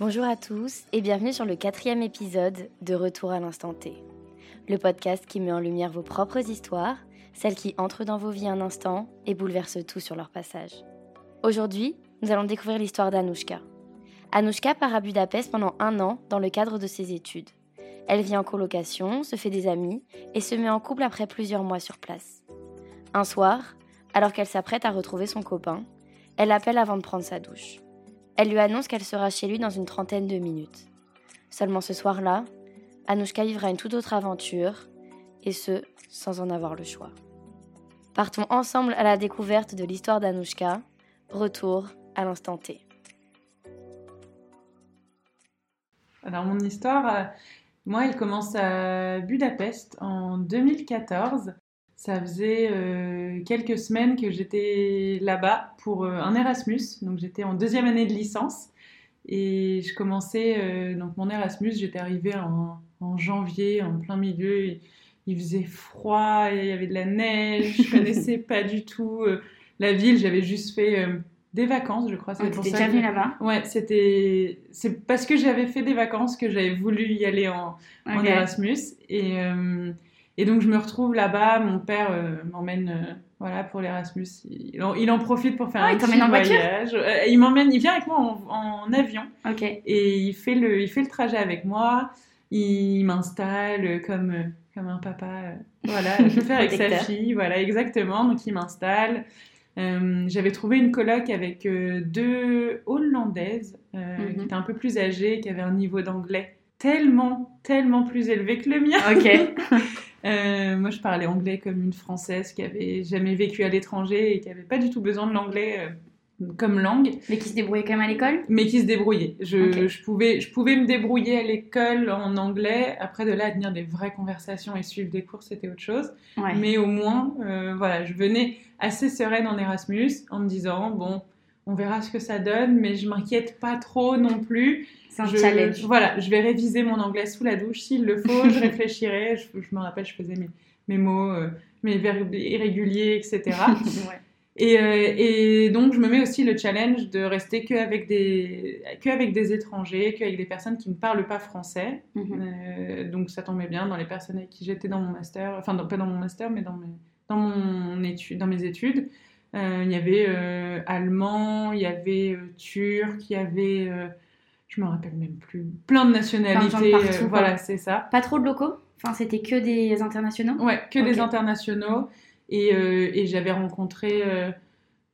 Bonjour à tous et bienvenue sur le quatrième épisode de Retour à l'instant T. Le podcast qui met en lumière vos propres histoires, celles qui entrent dans vos vies un instant et bouleversent tout sur leur passage. Aujourd'hui, nous allons découvrir l'histoire d'Anouchka. Anouchka part à Budapest pendant un an dans le cadre de ses études. Elle vit en colocation, se fait des amis et se met en couple après plusieurs mois sur place. Un soir, alors qu'elle s'apprête à retrouver son copain, elle l'appelle avant de prendre sa douche. Elle lui annonce qu'elle sera chez lui dans une trentaine de minutes. Seulement ce soir-là, Anouchka vivra une toute autre aventure, et ce, sans en avoir le choix. Partons ensemble à la découverte de l'histoire d'Anouchka. Retour à l'instant T. Alors mon histoire, euh, moi, elle commence à Budapest en 2014. Ça faisait euh, quelques semaines que j'étais là-bas pour euh, un Erasmus. Donc j'étais en deuxième année de licence. Et je commençais donc mon Erasmus, j'étais arrivée en, en, janvier, en plein milieu. Il faisait froid, et il y avait de la neige, je connaissais pas du tout la ville, j'avais juste fait des vacances, je crois. C'était déjà venu là-bas? Ouais, c'était. C'est parce que j'avais fait des vacances que j'avais voulu y aller en, en Erasmus. Et, euh, et donc, je me retrouve là-bas. Mon père euh, m'emmène euh, voilà, pour l'Erasmus. Il, il, en profite pour faire ah, un petit en voyage. il m'emmène, il vient avec moi en, en, avion. Ok. Et il fait, le, il fait le trajet avec moi. Il m'installe comme, comme un papa. voilà, je peux faire avec sa fille. Voilà, exactement. Donc, il m'installe. Euh, j'avais trouvé une coloc avec euh, deux Hollandaises euh, qui mhm. étaient un peu plus âgées, qui avaient un niveau d'anglais tellement, tellement plus élevé que le mien. Ok. moi, je parlais anglais comme une Française qui avait jamais vécu à l'étranger et qui avait pas du tout besoin de l'anglais comme langue. Mais qui se débrouillait quand même à l'école? Mais qui se débrouillait. Je, je, pouvais, je pouvais me débrouiller à l'école en anglais. Après, de là à tenir des vraies conversations et suivre des cours, c'était autre chose. Mais au moins, euh, voilà, je venais assez sereine en Erasmus en me disant, bon, on verra ce que ça donne, mais je m'inquiète pas trop non plus. C'est un challenge. Voilà, je vais réviser mon anglais sous la douche s'il le faut, je réfléchirai. Je, me rappelle, je faisais mes, mes mots, euh, mes verbes irréguliers, etc. ouais. Euh, et, donc, je me mets aussi le challenge de rester qu'avec des, avec des étrangers, qu'avec des personnes qui ne parlent pas français. Mhm. Euh, donc, ça tombait bien dans les personnes avec qui j'étais dans mon master, enfin, pas dans mon master, mais dans mes, dans mon étude, dans mes études. Euh, il y avait allemand, il y avait turc, il y avait, je me rappelle même plus, plein de nationalités. Partout, voilà, c'est ça. Pas trop de locaux? Enfin, c'était que des internationaux? Ouais, que des internationaux. Euh, et, j'avais rencontré, euh,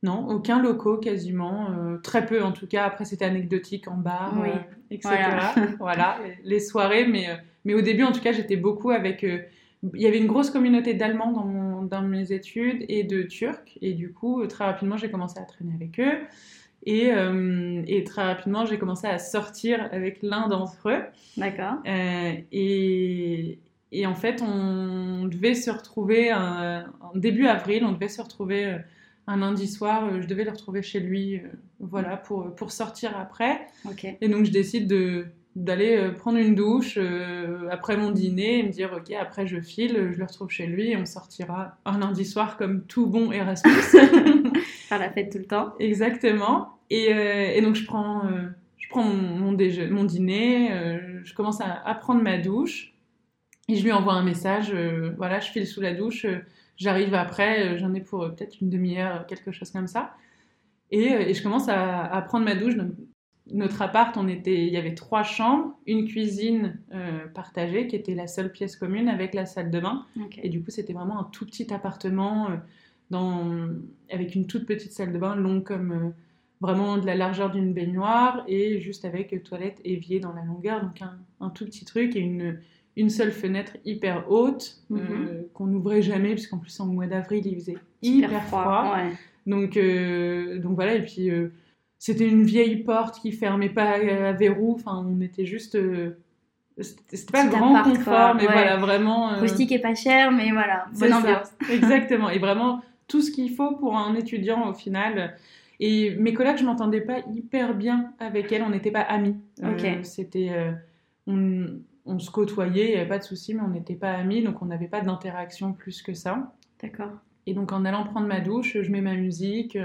non, aucun locaux quasiment, euh, très peu en tout cas. Après, c'était anecdotique en bar, etc. Voilà, les soirées. Mais, mais au début, en tout cas, j'étais beaucoup avec. il y avait une grosse communauté d'Allemands dans, dans mes études et de Turcs. Et du coup, très rapidement, j'ai commencé à traîner avec eux. Et, et, très rapidement, j'ai commencé à sortir avec l'un d'entre eux. D'accord. et, et en fait, on devait se retrouver en début avril, on devait se retrouver euh, un lundi soir. Euh, je devais le retrouver chez lui, euh, voilà, pour, pour sortir après. Et donc, je décide de d'aller prendre une douche après mon dîner et me dire ok après je file je le retrouve chez lui et on sortira un lundi soir comme tout bon Erasmus faire la fête tout le temps exactement et, et donc je prends je prends mon, mon, mon dîner je commence à, à prendre ma douche et je lui envoie un message, euh, voilà, je file sous la douche, euh, j'arrive après, euh, j'en ai pour peut-être une demi-heure, quelque chose comme ça. Et, et je commence à, à, prendre ma douche. Donc, notre appart, on était, il y avait trois chambres, une cuisine partagée qui était la seule pièce commune avec la salle de bain. Et du coup, c'était vraiment un tout petit appartement dans, avec une toute petite salle de bain, longue comme vraiment de la largeur d'une baignoire et juste avec toilette évier dans la longueur. Donc un, un tout petit truc et une une seule fenêtre hyper haute euh, mhm. qu'on n'ouvrait jamais puisqu'en plus en mois d'avril il faisait hyper, froid. Donc euh, donc voilà et puis euh, c'était une vieille porte qui fermait pas à verrou. Enfin on était juste c'était pas grand confort mais voilà vraiment rustique et pas cher mais voilà bonne ambiance. Exactement et vraiment tout ce qu'il faut pour un étudiant au final. Et mes collègues, je m'entendais pas hyper bien avec elles, on n'était pas amis. C'était on se côtoyait, il n'y avait pas de souci, mais on n'était pas amis, donc on n'avait pas d'interaction plus que ça. D'accord. Et donc en allant prendre ma douche, je mets ma musique,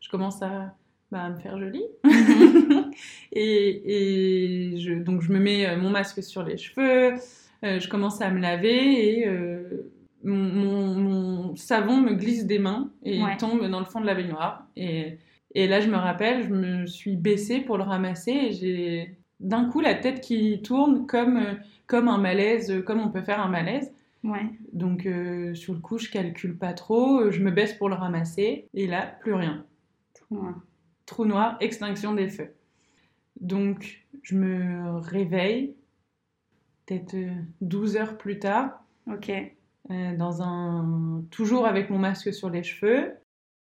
je commence à, bah, me faire jolie. Mhm. et, et je, donc je me mets euh, mon masque sur les cheveux, euh, je commence à me laver et euh, mon, mon- mon savon me glisse des mains et Ouais. il tombe dans le fond de la baignoire. Et, et là, je me rappelle, je me suis baissée pour le ramasser et j'ai d'un coup la tête qui tourne comme, comme un malaise, comme on peut faire un malaise. Ouais. Donc euh, sur le coup, je calcule pas trop, je me baisse pour le ramasser et là, plus rien Ouais. Trou noir, extinction des feux. Donc, je me réveille, peut-être euh, 12 heures plus tard, Ok. euh, dans un... toujours avec mon masque sur les cheveux,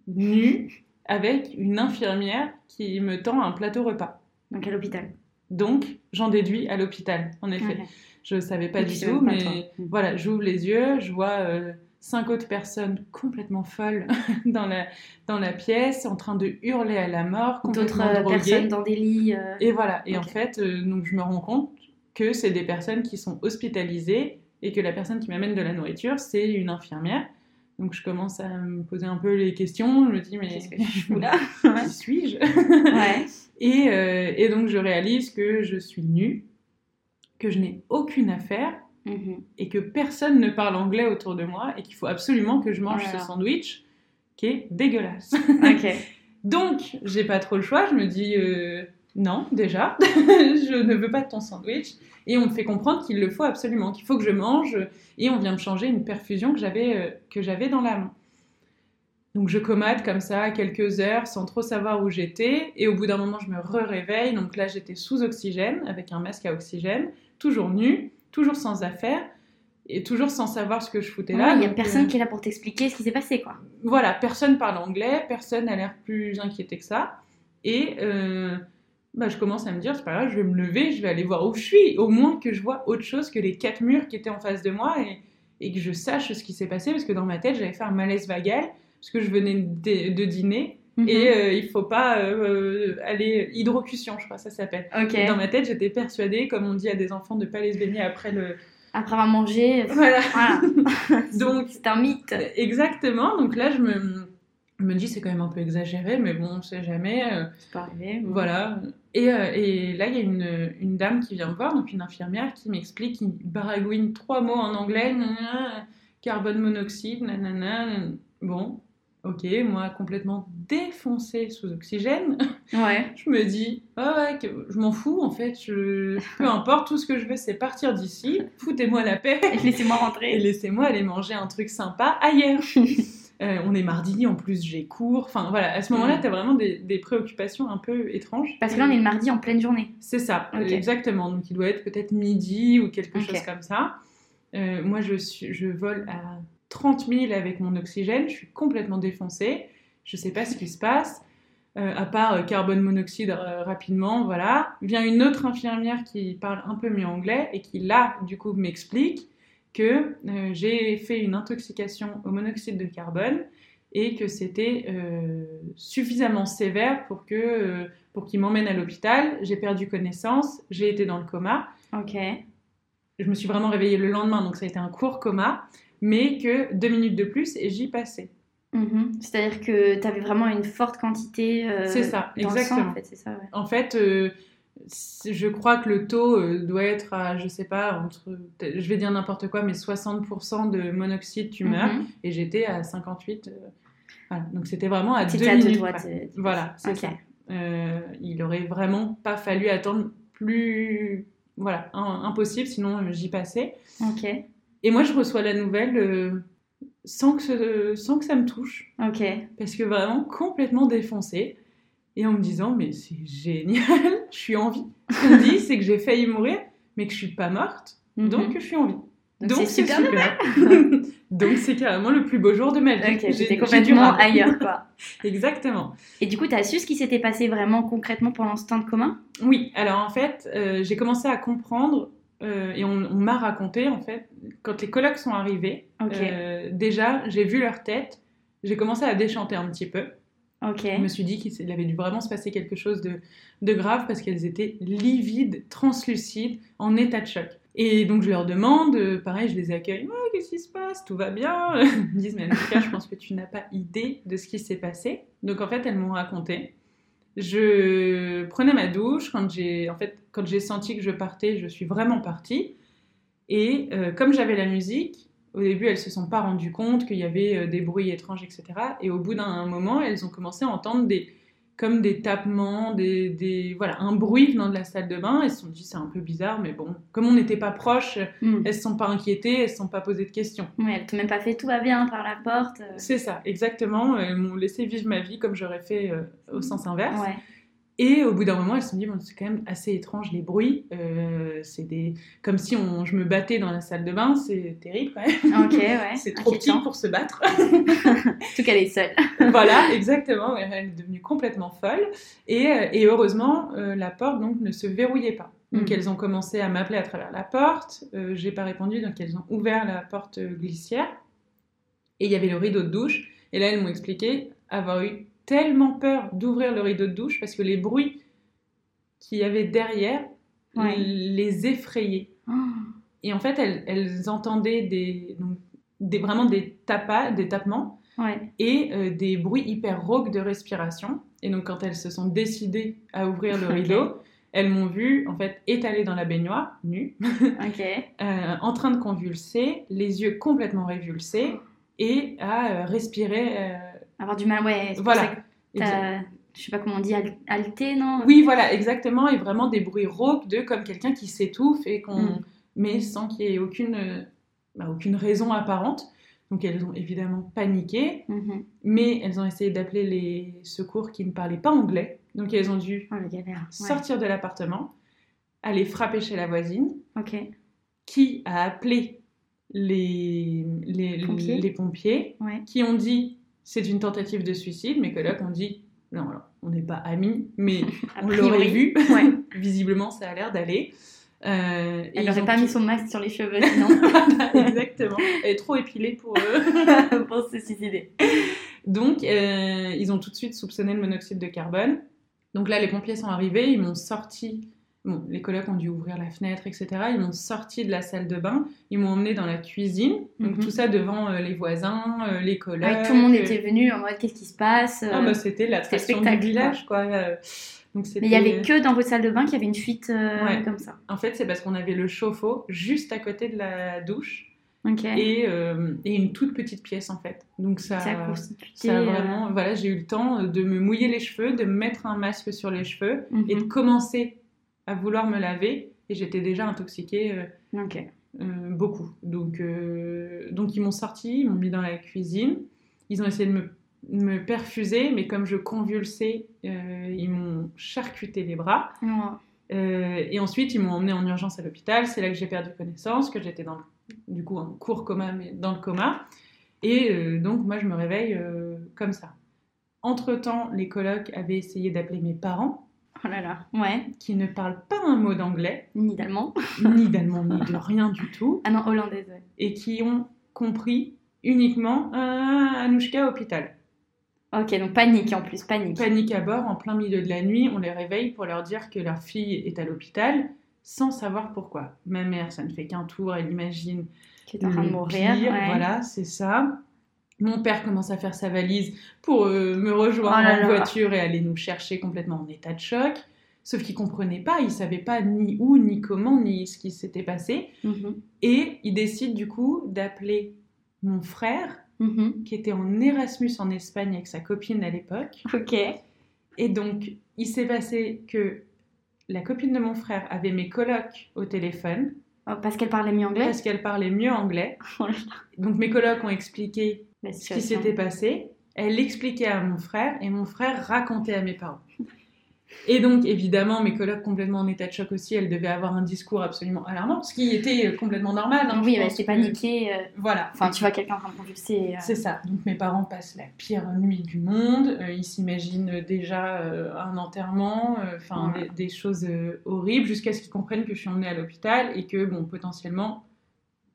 nu, avec une infirmière qui me tend un plateau repas. Donc à l'hôpital. Donc, j'en déduis à l'hôpital, en effet. Je ne savais pas Et du tout, mais toi. Mm. voilà, j'ouvre les yeux, je vois euh, cinq autres personnes complètement folles dans la, dans la pièce, en train de hurler à la mort, D'autres complètement euh, droguées. personnes dans des lits. euh, Et voilà, et en fait, euh, donc je me rends compte que c'est des personnes qui sont hospitalisées et que la personne qui m'amène de la nourriture, c'est une infirmière. Donc je commence à me poser un peu les questions, je me dis mais Qu'est-ce que je fous là qui suis-je Ouais. et, euh, et donc je réalise que je suis nue, que je n'ai aucune affaire Mhm. et que personne ne parle anglais autour de moi et qu'il faut absolument que je mange Oh ce sandwich qui est dégueulasse. Donc, j'ai pas trop le choix. Je me dis euh, non, déjà, je ne veux pas de ton sandwich. Et on me fait comprendre qu'il le faut absolument, qu'il faut que je mange. Et on vient me changer une perfusion que j'avais euh, que j'avais dans la main. Donc, je commate comme ça quelques heures sans trop savoir où j'étais. Et au bout d'un moment, je me re-réveille. Donc là, j'étais sous oxygène, avec un masque à oxygène, toujours nu, toujours sans affaires. Et toujours sans savoir ce que je foutais là. Il n'y a personne euh, qui est là pour t'expliquer ce qui s'est passé, quoi. voilà, personne parle anglais, personne n'a l'air plus inquiété que ça. Et euh, bah, je commence à me dire, c'est pas grave, je vais me lever, je vais aller voir où je suis. Au moins que je vois autre chose que les quatre murs qui étaient en face de moi et, et que je sache ce qui s'est passé. Parce que dans ma tête, j'avais fait un malaise vagal, parce que je venais de, de dîner. Mhm. Et euh, il faut pas euh, aller... Hydrocution, je crois, ça s'appelle. Dans ma tête, j'étais persuadée, comme on dit à des enfants, de pas les baigner après le... Après avoir mangé. Voilà. Voilà. Donc, C'est un mythe. Exactement. Donc là, je me, me dis, c'est quand même un peu exagéré, mais bon, on sait jamais. euh, C'est pas arrivé. voilà. Et, euh, et là, il y a une, une dame qui vient me voir, donc une infirmière, qui m'explique, qui baragouine trois mots en anglais, nanana, carbone monoxyde, nanana. Bon, ok, moi complètement défoncée sous oxygène. Ouais. Je me dis, ah ouais, je m'en fous en fait, je... peu importe, tout ce que je veux, c'est partir d'ici, foutez-moi la paix Et Laissez-moi et rentrer. laissez-moi aller manger un truc sympa ailleurs. Euh, on est mardi, en plus j'ai cours. Enfin voilà, à ce moment-là, Mm. t'as vraiment des, des préoccupations un peu étranges. Parce que là, on est le mardi en pleine journée. C'est ça, exactement. Donc il doit être peut-être midi ou quelque chose comme ça. Euh, moi, je, suis, je vole à 30 000 avec mon oxygène, je suis complètement défoncée. Je sais pas ce qui se passe. Euh, à part euh, carbone monoxyde euh, rapidement, voilà. Vient une autre infirmière qui parle un peu mieux anglais et qui là, du coup, m'explique que j'ai fait une intoxication au monoxyde de carbone et que c'était euh, suffisamment sévère pour que euh, pour qu'il m'emmène à l'hôpital. J'ai perdu connaissance, j'ai été dans le coma. Ok. Je me suis vraiment réveillée le lendemain, donc ça a été un court coma, mais que deux minutes de plus et j'y passais. Mhm. C'est-à-dire que tu avais vraiment une forte quantité euh, C'est ça, dans le sang, exactement. en fait, c'est ça, ouais. En fait, euh, je crois que le taux euh, doit être à, je sais pas, entre, je vais dire n'importe quoi, mais 60% de monoxyde, tu meurs, Mhm. et j'étais à 58. euh, voilà. Donc c'était vraiment à deux à Voilà, c'est Ok. ça. Il aurait vraiment pas fallu attendre plus, voilà, un- impossible, sinon j'y passais. Ok. Et moi, je reçois la nouvelle sans, que ce- sans que ça me touche, Ok. parce que vraiment complètement défoncée. Et en me disant, mais c'est génial, je suis en vie. Ce qu'on me dit, c'est que j'ai failli mourir, mais que je suis pas morte, Mhm. donc je suis en vie. Donc c'est super super. donc c'est carrément le plus beau jour de ma vie. J'étais complètement ailleurs, quoi. Exactement. Et du coup, tu as su ce qui s'était passé vraiment concrètement pour l'instant de commun? Oui, alors en fait, euh, j'ai commencé à comprendre, euh, et on, on m'a raconté, en fait, quand les colocs sont arrivés, euh, déjà, j'ai vu leur tête, j'ai commencé à déchanter un petit peu. Je me suis dit qu'il avait dû vraiment se passer quelque chose de, de grave parce qu'elles étaient livides, translucides, en état de choc. Et donc je leur demande, euh, pareil, je les accueille, qu'est-ce qui se passe? Tout va bien? Ils me disent, mais Annika, je pense que tu n'as pas idée de ce qui s'est passé. Donc en fait, elles m'ont raconté Je prenais ma douche quand j'ai en fait quand j'ai senti que je partais, je suis vraiment partie. Et euh, comme j'avais la musique, au début elles se sont pas rendues compte qu'il y avait euh, des bruits étranges, etc. Et au bout d'un moment, elles ont commencé à entendre des comme des tapements, des, des, voilà, un bruit venant de la salle de bain. Elles se sont dit c'est un peu bizarre, mais bon, comme on n'était pas proches, Hmm. elles se sont pas inquiétées, elles se sont pas posées de questions. Ouais, elle t'a même pas fait tout va bien par la porte. euh, C'est ça, exactement. Elles m'ont laissé vivre ma vie comme j'aurais fait euh, au sens inverse. Ouais. Et au bout d'un moment, elles se sont dit, bon, c'est quand même assez étrange les bruits. Euh, c'est des... comme si on... je me battais dans la salle de bain, c'est terrible quand même. Ok, ouais. C'est trop petit pour se battre. Surtout qu'elle est seule. voilà, exactement. Elle est devenue complètement folle. Et, euh, et heureusement, euh, la porte donc ne se verrouillait pas. Donc Mhm. elles ont commencé à m'appeler à travers la porte. Euh, J'ai pas répondu, donc elles ont ouvert la porte glissière. Et il y avait le rideau de douche. Et là, elles m'ont expliqué avoir eu tellement peur d'ouvrir le rideau de douche parce que les bruits qu'il y avait derrière Ouais. les effrayaient. Oh. Et en fait, elles, elles entendaient des, donc, des, vraiment des tapas, des tapements Ouais. et euh, des bruits hyper rauques de respiration. Et donc, quand elles se sont décidées à ouvrir le rideau, elles m'ont vu en fait étalée dans la baignoire, nue, euh, en train de convulser, les yeux complètement révulsés et à euh, respirer. Avoir du mal, ouais. voilà. Je sais pas comment on dit, al- halté, non? Oui, voilà, exactement. Et vraiment des bruits rauques de comme quelqu'un qui s'étouffe et qu'on Mm. met sans qu'il y ait aucune, bah, aucune raison apparente. Donc elles ont évidemment paniqué, Mhm. mais elles ont essayé d'appeler les secours qui ne parlaient pas anglais. Donc elles ont dû Oh. Ouais. sortir de l'appartement, aller frapper chez la voisine, Ok. qui a appelé les, les, Pompiers. les pompiers, Ouais. qui ont dit c'est une tentative de suicide. Mes collègues ont dit non, alors, on n'est pas amis, mais on l'aurait vu. Ouais. Visiblement, ça a l'air d'aller. Euh, Elle n'aurait pas mis son masque sur les cheveux, sinon, Exactement. Elle est trop épilée pour eux. pour se suicider. Donc, euh, ils ont tout de suite soupçonné le monoxyde de carbone. Donc là, les pompiers sont arrivés, ils m'ont sorti. Bon, les collègues ont dû ouvrir la fenêtre, etc. Ils m'ont sorti de la salle de bain, ils m'ont emmené dans la cuisine. Donc Mhm. tout ça devant euh, les voisins, euh, les collègues. Ouais, tout le monde euh, était venu en mode qu'est-ce qui se passe Ah bah c'était l'attraction du village, quoi. Donc Mais il y avait que dans votre salle de bain qu'il y avait une fuite Ouais. comme ça. En fait, c'est parce qu'on avait le chauffe-eau juste à côté de la douche et, et une toute petite pièce en fait. Donc ça, ça ça vraiment, voilà, j'ai eu le temps de me mouiller les cheveux, de me mettre un masque sur les cheveux mhm. et de commencer à vouloir me laver. Et j'étais déjà intoxiquée euh, euh, beaucoup. Donc, euh, donc ils m'ont sorti, ils m'ont mis dans la cuisine. Ils ont essayé de me, me perfuser, mais comme je convulsais, euh, ils m'ont charcuté les bras. Ouais. Euh, et ensuite, ils m'ont emmené en urgence à l'hôpital. C'est là que j'ai perdu connaissance, que j'étais dans le- du coup en court coma, mais dans le coma. Et euh, donc, moi, je me réveille comme ça. Entre-temps, les colocs avaient essayé d'appeler mes parents, Oh là là. Ouais. qui ne parlent pas un mot d'anglais, Ni d'allemand. ni d'allemand, ni de rien du tout, Ah non, hollandaise. ouais. et qui ont compris uniquement un Anouchka hôpital. Ok, donc panique en plus, panique. Panique à bord, en plein milieu de la nuit, on les réveille pour leur dire que leur fille est à l'hôpital, sans savoir pourquoi. Ma mère, ça ne fait qu'un tour, elle imagine Qui est en train de mourir. pire, ouais. Voilà, c'est ça. Mon père commence à faire sa valise pour euh, me rejoindre Oh en voiture et aller nous chercher complètement en état de choc. Sauf qu'il comprenait pas, il savait pas ni où, ni comment, ni ce qui s'était passé. Mhm. Et il décide du coup d'appeler mon frère, Mhm. qui était en Erasmus en Espagne avec sa copine à l'époque. Ok. Et donc, il s'est passé que la copine de mon frère avait mes colocs au téléphone parce qu'elle parlait mieux anglais. parce qu'elle parlait mieux anglais. Donc, mes colocs ont expliqué ce qui s'était passé. Elle l'expliquait à mon frère et mon frère racontait à mes parents. Et donc, évidemment, mes colocs complètement en état de choc aussi, elles devaient avoir un discours absolument alarmant, ce qui était euh, complètement normal. hein, oui, bah, c'est paniqué. euh, Voilà. Enfin, tu vois quelqu'un en train de convulser. euh, C'est ça. Donc mes parents passent la pire nuit du monde. Euh, ils s'imaginent déjà un enterrement, enfin Ouais. des, des choses horribles, jusqu'à ce qu'ils comprennent que je suis emmenée à l'hôpital et que bon potentiellement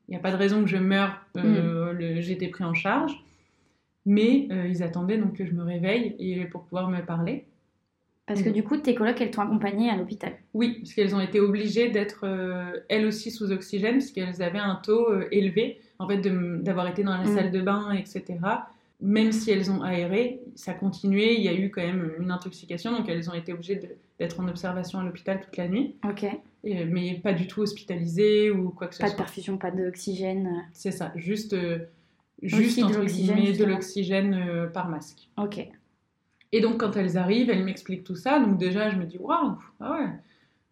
il n'y a pas de raison que je meure. J'ai été pris en charge, mais ils attendaient donc que je me réveille et pour pouvoir me parler. Parce que Mhm. du coup, tes colocs, elles t'ont accompagnée à l'hôpital. Oui, parce qu'elles ont été obligées d'être euh, elles aussi sous oxygène, parce qu'elles avaient un taux euh, élevé, en fait, d'avoir été dans la Mm. salle de bain, etc. même si elles ont aéré, ça continuait. Il y a eu quand même une intoxication, donc elles ont été obligées d'être en observation à l'hôpital toute la nuit, Ok. Et, mais pas du tout hospitalisées ou quoi que ce Pas de soit. perfusion, pas d'oxygène. C'est ça, juste, euh, juste entre guillemets, de l'oxygène euh, par masque. Ok. Et donc quand elles arrivent, elles m'expliquent tout ça. Donc déjà, je me dis waouh, ah ouais,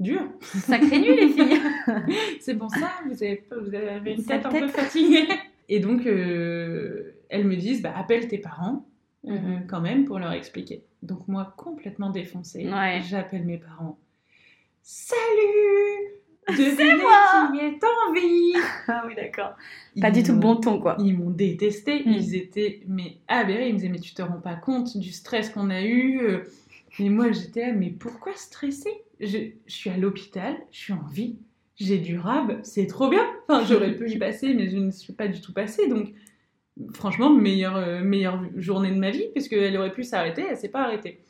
dur. Sacré nu les filles. C'est pour ça, vous avez, vous avez une tête un peu fatiguée. Et donc, euh, elles me disent, bah, appelle tes parents, euh, Mhm. quand même, pour leur expliquer. Donc moi, complètement défoncée, Ouais. j'appelle mes parents. Salut Devinez moi qui est en vie Ah oui, d'accord. Pas du tout le bon ton, quoi. Ils m'ont détesté, Mm. ils étaient mais aberrés, ils me disaient mais tu te rends pas compte du stress qu'on a eu. euh. Et moi j'étais mais pourquoi stresser? Je, je suis à l'hôpital, je suis en vie, j'ai du rab, c'est trop bien. Enfin j'aurais pu y passer mais je ne suis pas du tout passée donc franchement meilleure, euh, meilleure journée de ma vie puisqu'elle aurait pu s'arrêter, elle s'est pas arrêtée.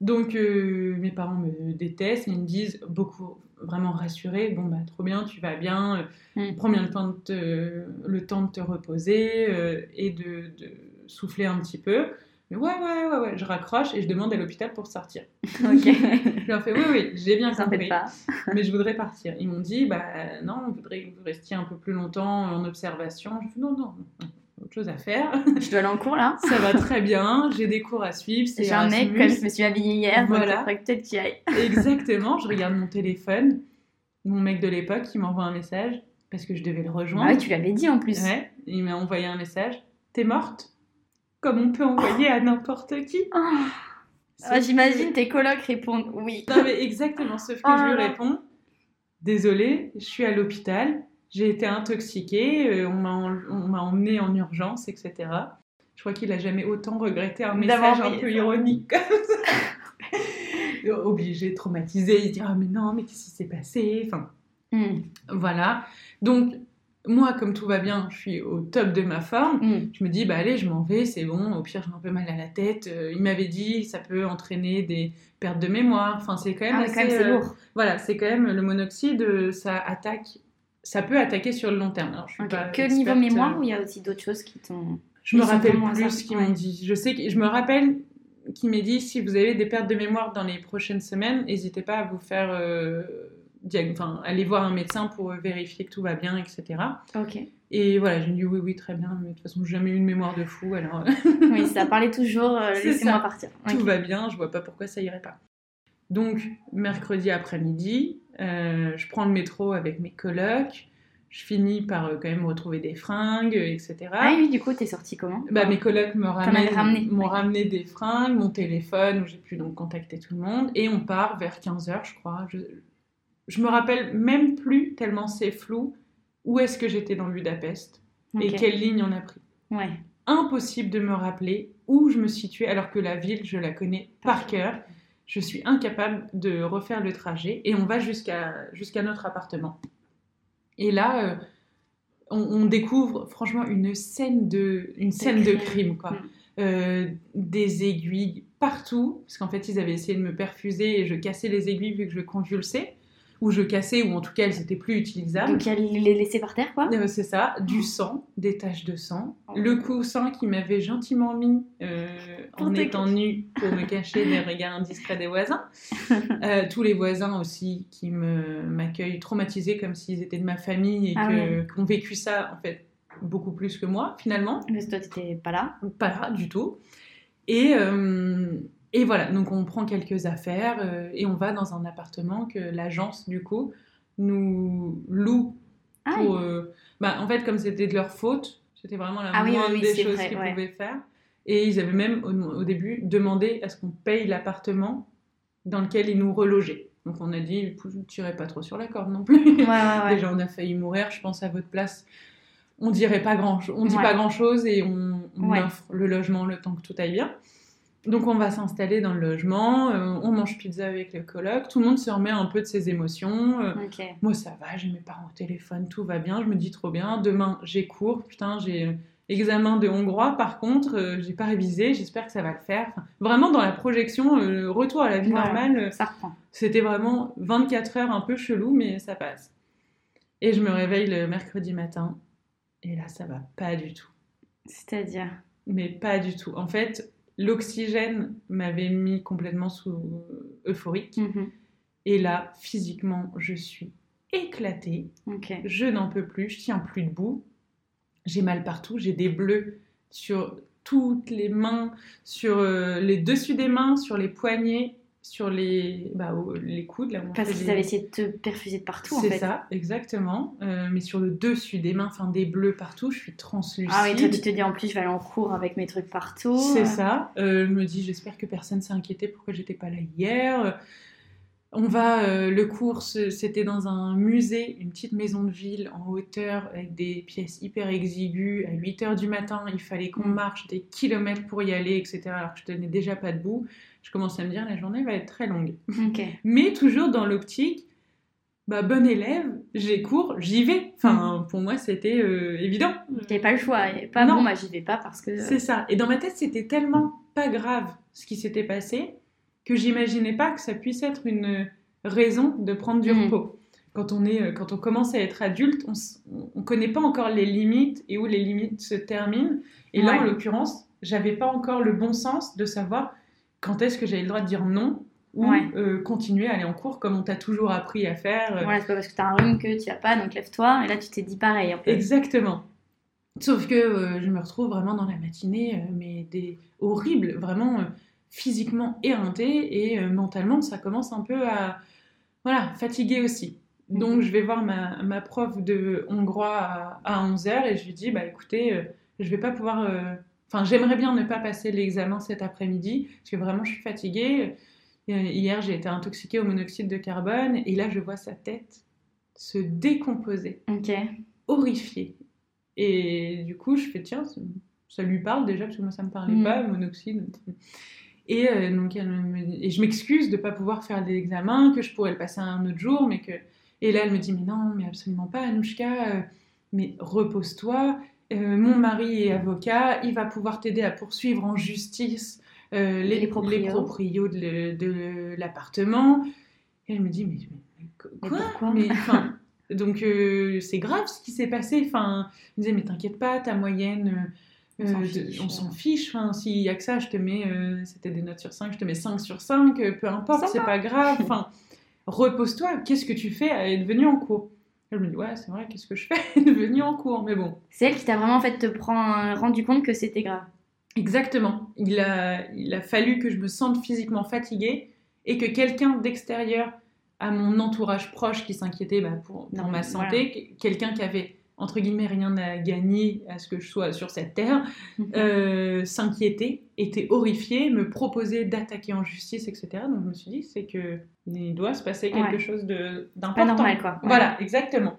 Donc euh, mes parents me détestent, ils me disent beaucoup vraiment rassurés, bon bah trop bien, tu vas bien, euh, Mm. prends bien le temps de te, le temps de te reposer euh, et de, de souffler un petit peu. Mais ouais, ouais, ouais, ouais, je raccroche et je demande à l'hôpital pour sortir. Ok. Je leur fais oui, oui, j'ai bien compris, pas. mais je voudrais partir. Ils m'ont dit, bah non, on voudrait que vous restiez un peu plus longtemps en observation. Je fais non, non, non, autre chose à faire. Je dois aller en cours là. Ça va très bien, j'ai des cours à suivre. c'est J'ai un mec, comme je me suis habillée hier, Voilà. donc peut-être qu'il aille. Exactement, je regarde mon téléphone, mon mec de l'époque qui m'envoie un message parce que je devais le rejoindre. Ah ouais, tu l'avais dit en plus. Ouais, il m'a envoyé un message. T'es morte? Comme on peut envoyer à n'importe qui. Ah. Ah, J'imagine tes colocs répondent oui. Non mais exactement, sauf que Oh je là lui réponds. Désolée, je suis à l'hôpital, j'ai été intoxiquée, euh, on m'a emmenée en urgence, etc. Je crois qu'il a jamais autant regretté un message un peu ironique comme ça. Obligé, traumatisé, il dit ah mais non mais qu'est-ce qui s'est passé? Enfin Hmm. voilà. Donc moi comme tout va bien, je suis au top de ma forme. Hmm. Je me dis, bah allez, je m'en vais, c'est bon, au pire j'ai un peu mal à la tête. Euh, il m'avait dit, ça peut entraîner des pertes de mémoire. Enfin, c'est quand même Ah assez... quand même, c'est euh, lourd. Voilà, c'est quand même le monoxyde, ça attaque, ça peut attaquer sur le long terme. Alors, je suis Ok. pas Que experte, niveau mémoire euh, ou il y a aussi d'autres choses qui t'ont. Je me rappelle plus ce qu'ils m'ont dit. Je sais que je me rappelle qu'il m'a dit, si vous avez des pertes de mémoire dans les prochaines semaines, n'hésitez pas à vous faire... euh, diag- Enfin, aller voir un médecin pour vérifier que tout va bien, etc. Ok. Et voilà, j'ai dit oui, oui, très bien, mais de toute façon, j'ai jamais eu une mémoire de fou, alors euh, Oui, ça parlait toujours. euh, Laissez-moi partir. tout va bien, je vois pas pourquoi ça irait pas. Donc, mercredi après-midi, euh, je prends le métro avec mes colocs, je finis par euh, quand même retrouver des fringues, etc. Ah oui, du coup, t'es sortie comment Bah, mes colocs ramené. m'ont Ouais. ramené des fringues, mon téléphone, où j'ai pu donc contacter tout le monde, et on part vers 15h, je crois. Je, je me rappelle même plus, tellement c'est flou, où est-ce que j'étais dans Budapest et quelle ligne on a pris Ouais. impossible de me rappeler où je me situais alors que la ville, je la connais par cœur. Je suis incapable de refaire le trajet et on va jusqu'à notre appartement. Et là, euh, on, on découvre franchement une scène de, une scène de crime. crime. Quoi. Mm. Euh, des aiguilles partout, parce qu'en fait, ils avaient essayé de me perfuser et je cassais les aiguilles vu que je convulsais, ou je cassais, ou en tout cas, elles n'étaient plus utilisables. Donc, elle les laissait par terre, quoi Euh, c'est ça, du sang, des taches de sang. Oh. Le coussin qui m'avait gentiment mis euh, en étant nu pour me cacher des regards indiscrets des voisins. Euh, tous les voisins aussi qui me m'accueillent traumatisés comme s'ils étaient de ma famille et Ah que- qui ont vécu ça en fait beaucoup plus que moi finalement. Que toi, t'étais pas là. Pas là du tout. Et, et voilà, donc on prend quelques affaires euh, et on va dans un appartement que l'agence du coup nous loue pour, euh, bah, en fait, comme c'était de leur faute, c'était vraiment la Ah oui, oui, moindre oui, des choses qu'ils ouais. pouvaient faire. Et ils avaient même, au, au début, demandé à ce qu'on paye l'appartement dans lequel ils nous relogeaient. Donc on a dit, ne tirez pas trop sur la corde non plus. ouais, ouais, ouais. Déjà, on a failli mourir, je pense à votre place. On dirait pas grand on dit pas grand chose et on, on offre le logement le temps que tout aille bien. Donc on va s'installer dans le logement, euh, on mange pizza avec le coloc, tout le monde se remet un peu de ses émotions. euh, moi, ça va, j'ai mes parents au téléphone, tout va bien. Je me dis trop bien. Demain, j'ai cours. Putain, j'ai euh, examen de hongrois. Par contre, euh, j'ai pas révisé. J'espère que ça va le faire. Enfin, vraiment, dans la projection, retour à la vie Voilà. normale, Ça reprend. c'était vraiment 24 heures un peu chelou, mais ça passe. Et je me réveille le mercredi matin. Et là, ça va pas du tout. C'est-à-dire? mais pas du tout. En fait, l'oxygène m'avait mis complètement sous euphorique. Mhm. Et là, physiquement, je suis éclatée. Je n'en peux plus, je tiens plus debout. J'ai mal partout, j'ai des bleus sur toutes les mains, sur euh, les dessus des mains, sur les poignets, sur les, bah, les coudes. Là, Parce qu'ils des- avaient essayé de te perfuser de partout, en C'est fait. ça, exactement. Euh, mais sur le dessus des mains, enfin des bleus partout, je suis translucide. Ah oui, toi, tu te dis en plus, je vais aller en cours avec mes trucs partout. C'est ça. Euh, je me dis, j'espère que personne s'est inquiété pourquoi j'étais pas là hier. On va, euh, le cours, c'était dans un musée, une petite maison de ville en hauteur avec des pièces hyper exiguës. À 8 heures du matin, il fallait qu'on Mm. marche des kilomètres pour y aller, etc. Alors que je tenais déjà pas debout. Je commence à me dire, la journée va être très longue. Mais toujours dans l'optique, bah, bon élève, j'ai cours, j'y vais. Enfin, pour moi, c'était euh, évident. T'avais pas le choix. et Pas Non. bon, bah, j'y vais pas parce que. C'est ça. Et dans ma tête, c'était tellement pas grave ce qui s'était passé que j'imaginais pas que ça puisse être une raison de prendre du Mhm. repos. Quand on, est, euh, quand on commence à être adulte, on on connaît pas encore les limites et où les limites se terminent. Et là, en l'occurrence, j'avais pas encore le bon sens de savoir quand est-ce que j'avais le droit de dire non ou Ouais. euh, continuer à aller en cours comme on t'a toujours appris à faire. euh, Voilà, c'est pas parce que t'as un rhume que tu vas pas, donc lève-toi. Et là, tu t'es dit pareil. Peu. Exactement. Sauf que euh, je me retrouve vraiment dans la matinée, euh, mais des horribles, vraiment euh, physiquement éreintée et euh, mentalement, ça commence un peu à voilà, fatiguer aussi. Donc Mhm. je vais voir ma, ma prof de hongrois à, à 11h et je lui dis bah écoutez, euh, je vais pas pouvoir euh, enfin j'aimerais bien ne pas passer l'examen cet après-midi parce que vraiment je suis fatiguée. Euh, Hier, j'ai été intoxiquée au monoxyde de carbone et là je vois sa tête se décomposer Ok. horrifiée. Et du coup, je fais tiens, ça, lui parle déjà, parce que moi ça me parlait Mhm. pas, le monoxyde. Et euh, donc, elle me dit- et je m'excuse de pas pouvoir faire l'examen, que je pourrais le passer un autre jour, mais que. Et là, elle me dit mais non, mais absolument pas, Anouchka, euh, mais repose-toi. Euh, mon mari est avocat, il va pouvoir t'aider à poursuivre en justice euh, les, Les proprios. proprios de, l'appartement. Et elle me dit mais, quoi? Mais Mais, donc euh, c'est grave ce qui s'est passé. Enfin, il me disait mais t'inquiète pas, ta moyenne, On s'en fiche. Enfin, s'il y a que ça, je te mets, c'était des notes sur 5, je te mets 5 sur 5, euh, peu importe, c'est pas grave. Enfin, repose-toi. Qu'est-ce que tu fais à être venu en cours? Elle me dit ouais, c'est vrai. Qu'est-ce que je fais être venu en cours Mais bon. C'est elle qui t'a vraiment fait te prendre, rendu compte que c'était grave. Exactement. Il a, il a fallu que je me sente physiquement fatiguée et que quelqu'un d'extérieur à mon entourage proche qui s'inquiétait bah, pour, pour Non, ma santé, que- quelqu'un qui avait entre guillemets rien à gagner à ce que je sois sur cette terre, euh, s'inquiétait, était horrifié, me proposait d'attaquer en justice, etc. Donc je me suis dit, c'est que il doit se passer quelque Ouais. chose de- Pas d'important. normal, quoi. Ouais. Voilà, exactement.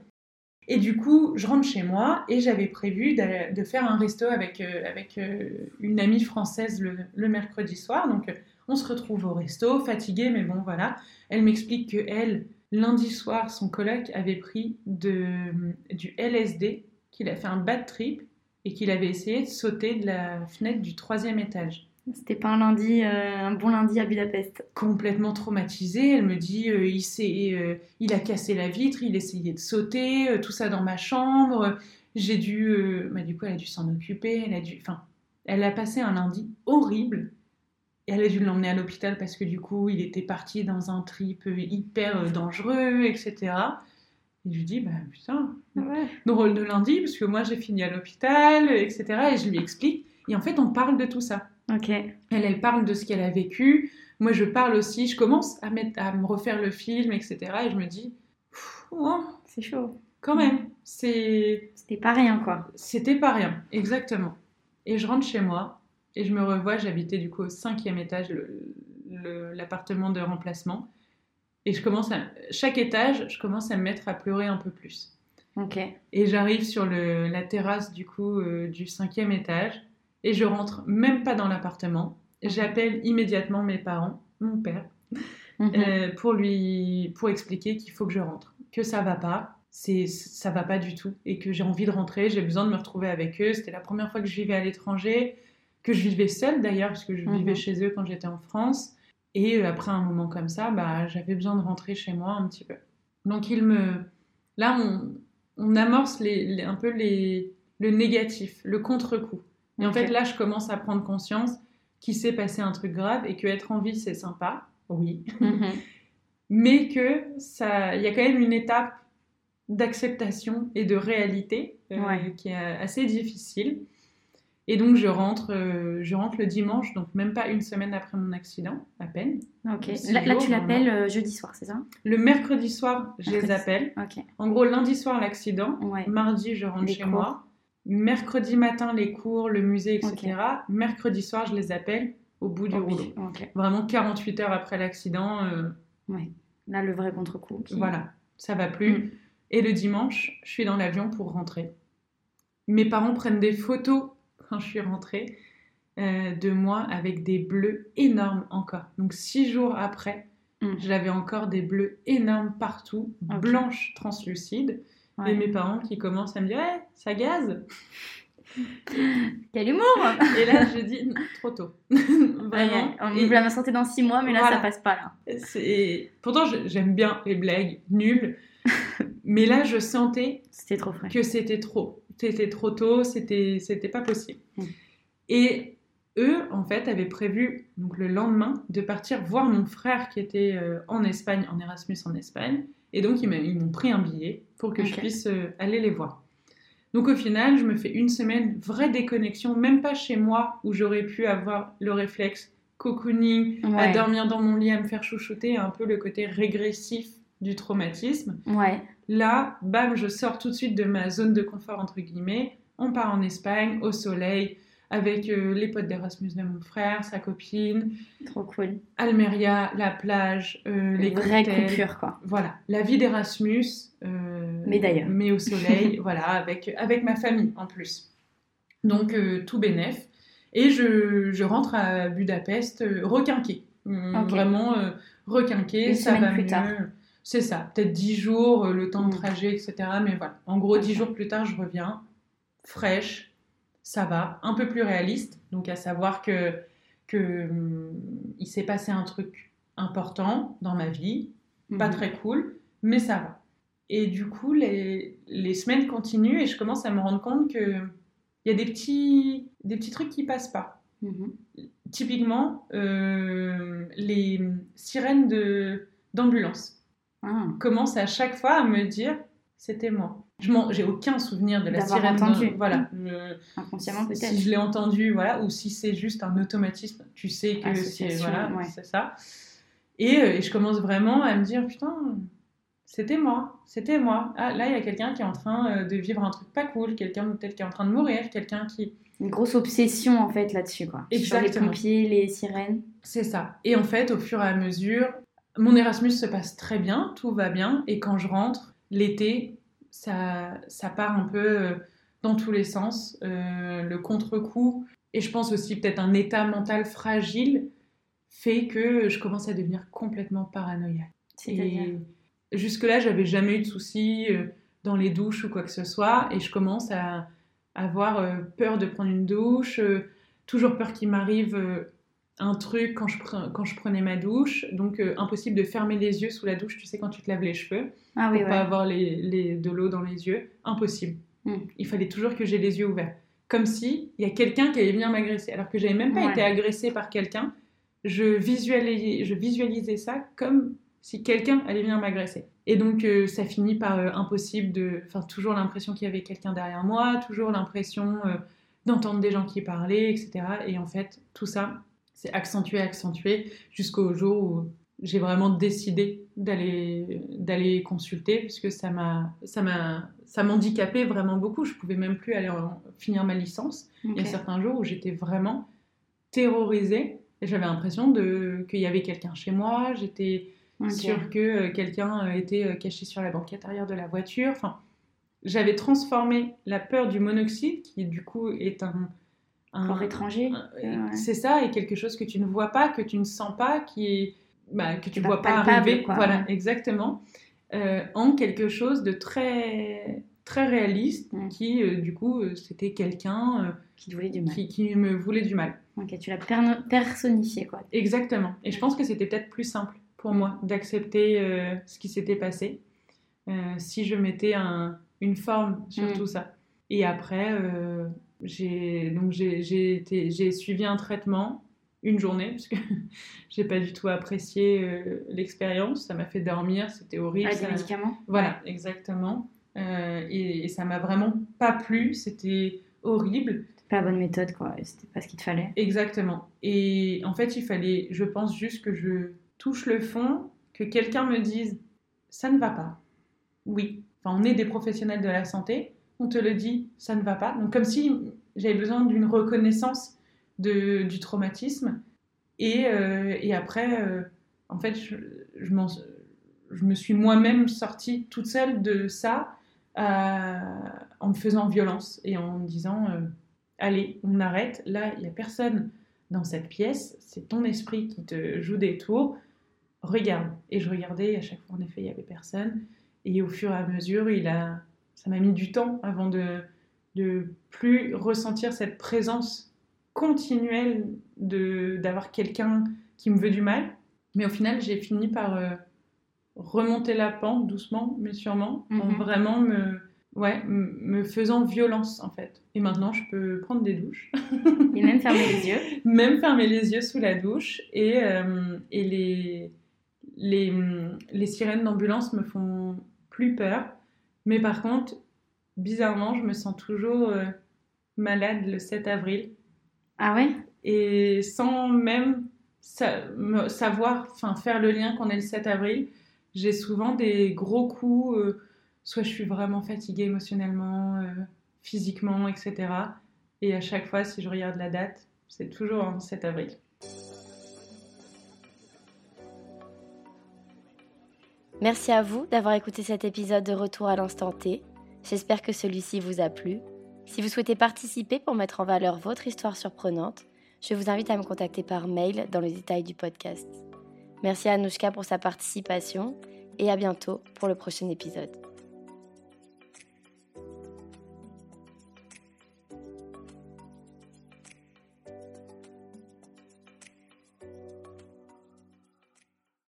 Et du coup, je rentre chez moi et j'avais prévu de faire un resto avec, euh, avec euh, une amie française le, le mercredi soir. Donc, on se retrouve au resto, fatiguée, mais bon, voilà. Elle m'explique que elle, lundi soir, son coloc avait pris de, du LSD, qu'il a fait un bad trip et qu'il avait essayé de sauter de la fenêtre du troisième étage C'était pas un lundi, euh, un bon lundi à Budapest. complètement traumatisée. Elle me dit, euh, il, euh, il a cassé la vitre, il essayait de sauter, tout ça dans ma chambre. J'ai dû, bah, du coup, elle a dû s'en occuper. Elle a dû, enfin, elle a passé un lundi horrible. Et elle a dû l'emmener à l'hôpital parce que du coup, il était parti dans un trip hyper euh, dangereux, etc. Et je lui dis, bah putain, Ouais. drôle de lundi, parce que moi j'ai fini à l'hôpital, etc. Et je lui explique. Et en fait, on parle de tout ça. Ok. Elle, elle parle de ce qu'elle a vécu. Moi, je parle aussi. Je commence à, mettre, à me refaire le film, etc. Et je me dis, oh, C'est chaud. quand même, c'est, C'était pas rien, quoi. c'était pas rien, exactement. Et je rentre chez moi et je me revois. J'habitais du coup au cinquième étage, l'appartement de remplacement. Et je commence à, chaque étage, je commence à me mettre à pleurer un peu plus. Ok. Et j'arrive sur le- la terrasse du coup euh, du cinquième étage et je rentre même pas dans l'appartement. J'appelle immédiatement mes parents, mon père, Mhm. euh, pour lui pour expliquer qu'il faut que je rentre, que ça va pas, c'est ça va pas du tout et que j'ai envie de rentrer, j'ai besoin de me retrouver avec eux. C'était la première fois que je vivais à l'étranger, que je vivais seule d'ailleurs parce que je Mhm. vivais chez eux quand j'étais en France. Et euh, après un moment comme ça, bah, j'avais besoin de rentrer chez moi un petit peu. Donc il me, là on, on amorce les, les- un peu les, le négatif, le contre-coup. Et en fait, là, je commence à prendre conscience qu'il s'est passé un truc grave et que être en vie, c'est sympa, oui, Mhm. mais que ça, il y a quand même une étape d'acceptation et de réalité euh, Ouais. qui est assez difficile. Et donc, je rentre, euh, je rentre le dimanche, donc même pas une semaine après mon accident, à peine. Ok. Là, là, tu l'appelles euh, jeudi soir, c'est ça? Le mercredi soir, je les appelle. Ok. En gros, lundi soir, l'accident. Ouais. Mardi, je rentre Les chez cours. moi. Mercredi matin, les cours, le musée, etc. Mercredi soir, je les appelle au bout du Oh, rouleau. Ok. Vraiment 48 heures après l'accident, euh, Ouais. Là, le vrai contre-coup. qui- voilà, ça va plus. Mm. Et le dimanche, je suis dans l'avion pour rentrer. Mes parents prennent des photos quand je suis rentrée euh, de moi avec des bleus énormes encore. Donc six jours après, Mm. j'avais encore des bleus énormes partout, Ok. blanches, translucides. Ouais. Et mes parents qui commencent à me dire Eh, ça gaze Quel humour Et là, je dis Non, trop tôt. Vraiment. On vous la sortir dans 6 mois, mais là, Voilà. ça passe pas, là. c'est- Pourtant, j'aime bien les blagues nulles. mais là, je sentais C'était trop frais. que c'était trop. C'était trop tôt, c'était c'était pas possible. Mm. Et eux, en fait, avaient prévu donc le lendemain de partir voir mon frère qui était euh, en Espagne, en Erasmus en Espagne. Et donc, ils m'ont pris un billet pour que je puisse euh, aller les voir. Donc, au final, je me fais une semaine vraie déconnexion, même pas chez moi où j'aurais pu avoir le réflexe cocooning, à dormir dans mon lit, à me faire chouchouter, un peu le côté régressif du traumatisme. Ouais. Là, bam, je sors tout de suite de ma zone de confort, entre guillemets. On part en Espagne, au soleil, avec euh, les potes d'Erasmus de mon frère, sa copine, Trop cool. Almeria, la plage, euh, les Une vraie cocktails. coupure, quoi. Voilà, la vie d'Erasmus. euh, Mais d'ailleurs. Mais au soleil, voilà, avec, avec ma famille en plus. Donc, euh, tout bénef. Et je, je rentre à Budapest requinquée. Hum, Ok. Vraiment requinquée, Une ça va plus mieux. tard. C'est ça, peut-être 10 jours, euh, le temps de Mm. trajet, etc. Mais voilà, en gros, 10 Ok. jours plus tard, je reviens, fraîche, ça va, un peu plus réaliste. Donc, à savoir que, que hum, il s'est passé un truc important dans ma vie, pas Mhm. très cool, mais ça va. Et du coup, les, les semaines continuent et je commence à me rendre compte que il y a des petits, des petits trucs qui passent pas. Mhm. Typiquement, euh, les sirènes de- d'ambulance Ah. commencent à chaque fois à me dire c'était moi. Je j'ai aucun souvenir de la sirène. entendu. Voilà. Je- Inconsciemment, peut-être. si je l'ai entendu, voilà, ou si c'est juste un automatisme, tu sais que c'est voilà, ouais. c'est ça. Et, euh, et je commence vraiment à me dire putain, c'était moi, c'était moi. Ah là, il y a quelqu'un qui est en train euh, de vivre un truc pas cool, quelqu'un peut-être qui est en train de mourir, quelqu'un qui Une grosse obsession, en fait, là-dessus, quoi. Sur les Exactement. pompiers, les sirènes. C'est ça. Et en fait, au fur et à mesure, mon Erasmus se passe très bien, tout va bien. Et quand je rentre, l'été, ça, ça part un peu euh, dans tous les sens. Euh, le contre-coup, et je pense aussi peut-être un état mental fragile, fait que je commence à devenir complètement paranoïaque. Et jusque-là, j'avais jamais eu de soucis euh, dans les douches ou quoi que ce soit. Et je commence à avoir peur de prendre une douche, toujours peur qu'il m'arrive un truc quand je, pre- quand je prenais ma douche. Donc, euh, impossible de fermer les yeux sous la douche, tu sais, quand tu te laves les cheveux, Ah pour oui, pas ouais. avoir les, les- de l'eau dans les yeux. Impossible. Mm. Il fallait toujours que j'ai les yeux ouverts. Comme si il y a quelqu'un qui allait venir m'agresser. Alors que j'avais même pas Ouais. été agressée par quelqu'un. Je visualisais, je visualisais ça comme si quelqu'un allait venir m'agresser. Et donc euh, ça finit par euh, impossible de... Enfin, toujours l'impression qu'il y avait quelqu'un derrière moi, toujours l'impression euh, d'entendre des gens qui parlaient, etc. Et en fait, tout ça, c'est accentué, accentué, jusqu'au jour où j'ai vraiment décidé d'aller d'aller consulter, puisque ça m'a ça m'a ça m'handicapait vraiment beaucoup. Je pouvais même plus aller en- finir ma licence. Il y a certains jours où j'étais vraiment terrorisée et j'avais l'impression de qu'il y avait quelqu'un chez moi. J'étais sûre que euh, quelqu'un euh, était euh, caché sur la banquette arrière de la voiture. Enfin, j'avais transformé la peur du monoxyde, qui du coup est un, un- Corps étranger. Ouais. c'est ça, et quelque chose que tu ne vois pas, que tu ne sens pas, qui est bah, que tu pas vois pas arriver. quoi, voilà, ouais. exactement. Euh, en quelque chose de très très réaliste, qui euh, du coup euh, c'était quelqu'un euh, Qui te voulait du mal. qui, qui me voulait du mal. Ok, tu l'as personnifié, quoi. Exactement. Et je pense que c'était peut-être plus simple pour moi d'accepter euh, ce qui s'était passé euh, si je mettais un- une forme sur Mm. tout ça. Et après, euh, j'ai donc j'ai suivi un traitement une journée parce que j'ai pas du tout apprécié euh, l'expérience. Ça m'a fait dormir, c'était horrible. Avec des médicaments? Voilà, exactement. Euh, et, et, ça m'a vraiment pas plu. C'était horrible. Pas la bonne méthode, quoi. C'était pas ce qu'il te fallait. Exactement. Et en fait, il fallait, je pense juste que je touche le fond, que quelqu'un me dise ça ne va pas. Oui. Enfin, on est des professionnels de la santé. On te le dit, ça ne va pas. Donc, comme si j'avais besoin d'une reconnaissance du traumatisme. Et, euh, après, euh, en fait, je, me suis moi-même sortie toute seule de ça euh, en me faisant violence et en me disant Allez, on arrête. Là, il n'y a personne dans cette pièce. C'est ton esprit qui te joue des tours. Regarde. Et je regardais. À chaque fois, en effet, il n'y avait personne. Et au fur et à mesure, il a, ça m'a mis du temps avant de, de plus ressentir cette présence continuelle de d'avoir quelqu'un qui me veut du mal. Mais au final, j'ai fini par euh, remonter la pente doucement, mais sûrement, mm -hmm. en vraiment me, ouais, me faisant violence en fait. Et maintenant, je peux prendre des douches. et même fermer les yeux. Même fermer les yeux sous la douche. Et, euh, et les, les, les sirènes d'ambulance me font plus peur. Mais par contre, bizarrement, je me sens toujours euh, malade le 7 avril. Ah ouais? Et sans même sa savoir, enfin faire le lien qu'on est le 7 avril, j'ai souvent des gros coups, euh, soit je suis vraiment fatiguée émotionnellement, euh, physiquement, etc. Et à chaque fois, si je regarde la date, c'est toujours le 7 avril. Merci à vous d'avoir écouté cet épisode de Retour à l'instant T. J'espère que celui-ci vous a plu. Si vous souhaitez participer pour mettre en valeur votre histoire surprenante, je vous invite à me contacter par mail dans les détails du podcast. Merci à Anouchka pour sa participation et à bientôt pour le prochain épisode.